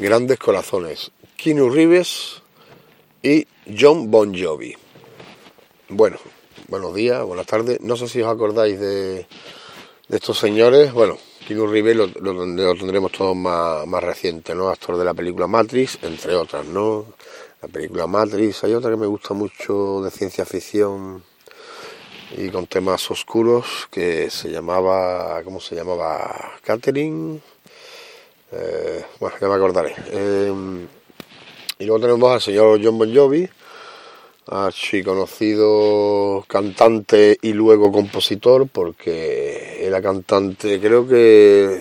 Grandes Corazones, Keanu Reeves y John Bon Jovi. Bueno, buenos días, buenas tardes. No sé si os acordáis de, estos señores. Bueno, Keanu Reeves lo, tendremos todos más, más reciente, ¿no? Actor de la película Matrix, entre otras, ¿no? La película Matrix. Hay otra que me gusta mucho de ciencia ficción y con temas oscuros que se llamaba, ¿cómo se llamaba? Catherine eh, bueno, ya me acordaré. Eh, y luego tenemos al señor John Bon Jovi, archi conocido cantante y luego compositor, porque era cantante, creo que,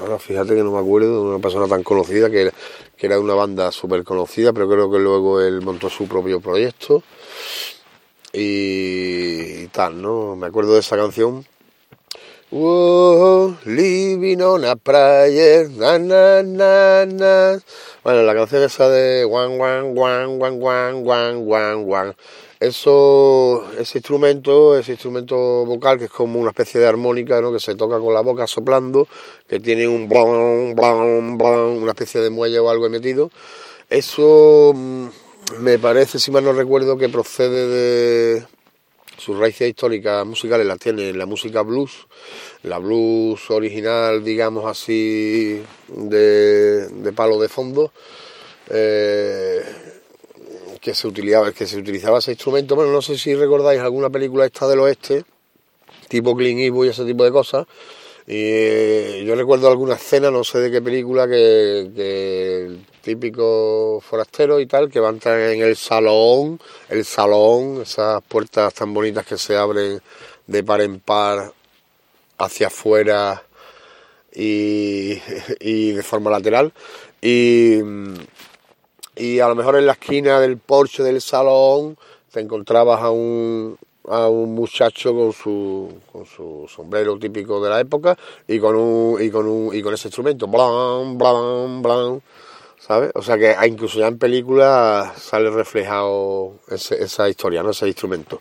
ahora fíjate que no me acuerdo de una persona tan conocida, que, que era de una banda súper conocida, pero creo que luego él montó su propio proyecto y, y tal, ¿no? Me acuerdo de esa canción Whoa, living on a prayer, na, na, na. Bueno, la canción esa de guan, guan, guan, guan, guan, guan, guan, guan. Eso, ese instrumento, ese instrumento vocal que es como una especie de armónica, ¿no? Que se toca con la boca soplando, que tiene un blon, blon, blon, una especie de muelle o algo metido. Eso mm, me parece, si mal no recuerdo, que procede de, sus raíces históricas musicales las tiene la música blues, la blues original, digamos así, de, palo de fondo, eh, que, se utilizaba, que se utilizaba ese instrumento. Bueno, no sé si recordáis alguna película esta del oeste, tipo Clint Eastwood y ese tipo de cosas, y eh, yo recuerdo alguna escena, no sé de qué película, que, el típico forastero y tal, que va a entrar en el salón, el salón, esas puertas tan bonitas que se abren de par en par hacia afuera y, y de forma lateral. Y, y a lo mejor en la esquina del porche del salón te encontrabas a un, a un muchacho con su, con su sombrero típico de la época y con un, y con un, y con ese instrumento, blan, blan, blan, ¿sabes? O sea que incluso ya en películas sale reflejado esa historia, ¿no? Ese instrumento.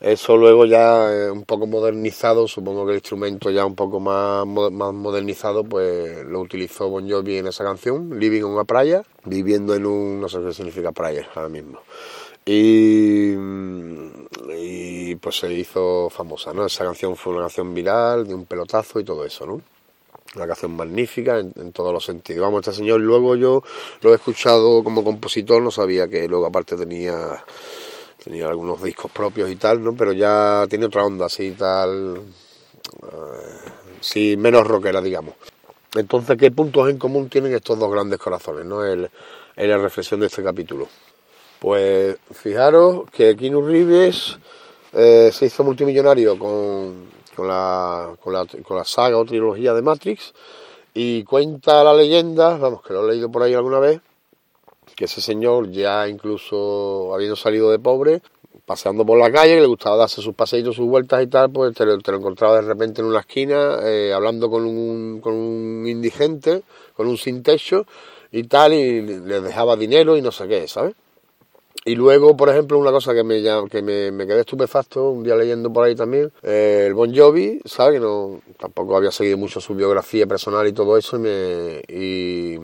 Eso luego ya eh, un poco modernizado, supongo que el instrumento ya un poco más, más modernizado, pues lo utilizó Bon Jovi en esa canción, Living on a Praia, viviendo en un, no sé qué significa praia ahora mismo. Y, y, pues se hizo famosa, ¿no? Esa canción fue una canción viral, de un pelotazo y todo eso, ¿no? Una canción magnífica en, todos los sentidos. Vamos, este señor luego yo lo he escuchado como compositor, no sabía que luego aparte tenía tenía algunos discos propios y tal, ¿no? Pero ya tiene otra onda así tal, eh, sí, menos rockera, digamos. Entonces, ¿qué puntos en común tienen estos dos grandes corazones, no? El, en la reflexión de este capítulo. Pues fijaros que Keanu Reeves eh, se hizo multimillonario con, con, la, con, la, con la saga o trilogía de Matrix y cuenta la leyenda, vamos, que lo he leído por ahí alguna vez, que ese señor ya incluso habiendo salido de pobre, paseando por la calle, que le gustaba darse sus paseitos, sus vueltas y tal, pues te lo, encontraba de repente en una esquina eh, hablando con un, con un indigente, con un sin techo y tal, y le dejaba dinero y no sé qué, ¿sabes? Y luego, por ejemplo, una cosa que me, que me, quedé estupefacto, un día leyendo por ahí también, eh, el Bon Jovi, ¿sabes? Que no, tampoco había seguido mucho su biografía personal y todo eso, y, me, y,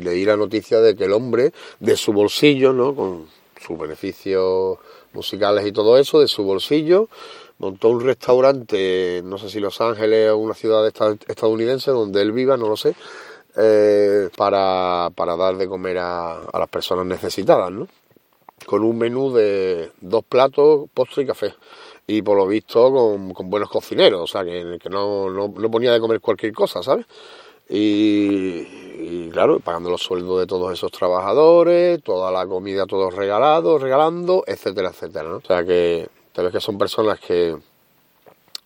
leí la noticia de que el hombre, de su bolsillo, ¿no? Con sus beneficios musicales y todo eso, de su bolsillo, montó un restaurante, no sé si Los Ángeles o una ciudad estadounidense donde él viva, no lo sé, eh, para, para, dar de comer a, a, las personas necesitadas, ¿no? Con un menú de dos platos, postre y café. Y por lo visto con, buenos cocineros, o sea, que, no, no, no, ponía de comer cualquier cosa, ¿sabes? Y, y, claro, pagando los sueldos de todos esos trabajadores, toda la comida, todos regalados, regalando, etcétera, etcétera, ¿no? O sea que, tal vez que son personas que,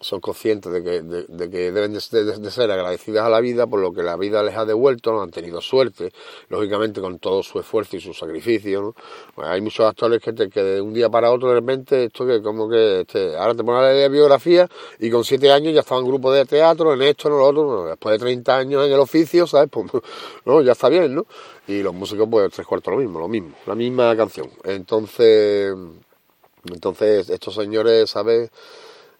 son conscientes de que, de, que deben de, ser agradecidas a la vida por lo que la vida les ha devuelto, no han tenido suerte, lógicamente con todo su esfuerzo y su sacrificio. ¿no? Pues hay muchos actores que, que de un día para otro de repente, esto que como que este, ahora te ponen a leer biografía y con siete años ya estaba en grupo de teatro, en esto, en lo otro, después de 30 años en el oficio, ¿sabes? Pues no, ya está bien, ¿no? Y los músicos, pues tres cuartos lo mismo, lo mismo, la misma canción. Entonces, entonces estos señores, ¿sabes?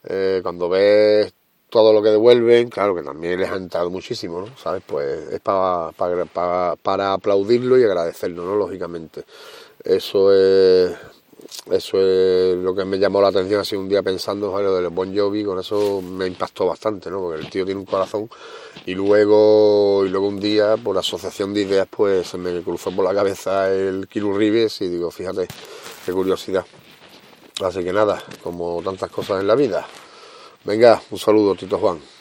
Eh, cuando ves todo lo que devuelven, claro que también les ha entrado muchísimo, ¿no? ¿Sabes? Pues es para, para, para, aplaudirlo y agradecerlo, ¿no? Lógicamente. Eso es, eso es lo que me llamó la atención así un día pensando en lo del Bon Jovi, con eso me impactó bastante, ¿no? Porque el tío tiene un corazón y luego, y luego un día por asociación de ideas pues se me cruzó por la cabeza el Kilo Rives y digo, fíjate, qué curiosidad. Así que nada, como tantas cosas en la vida. Venga, un saludo, Tito Juan.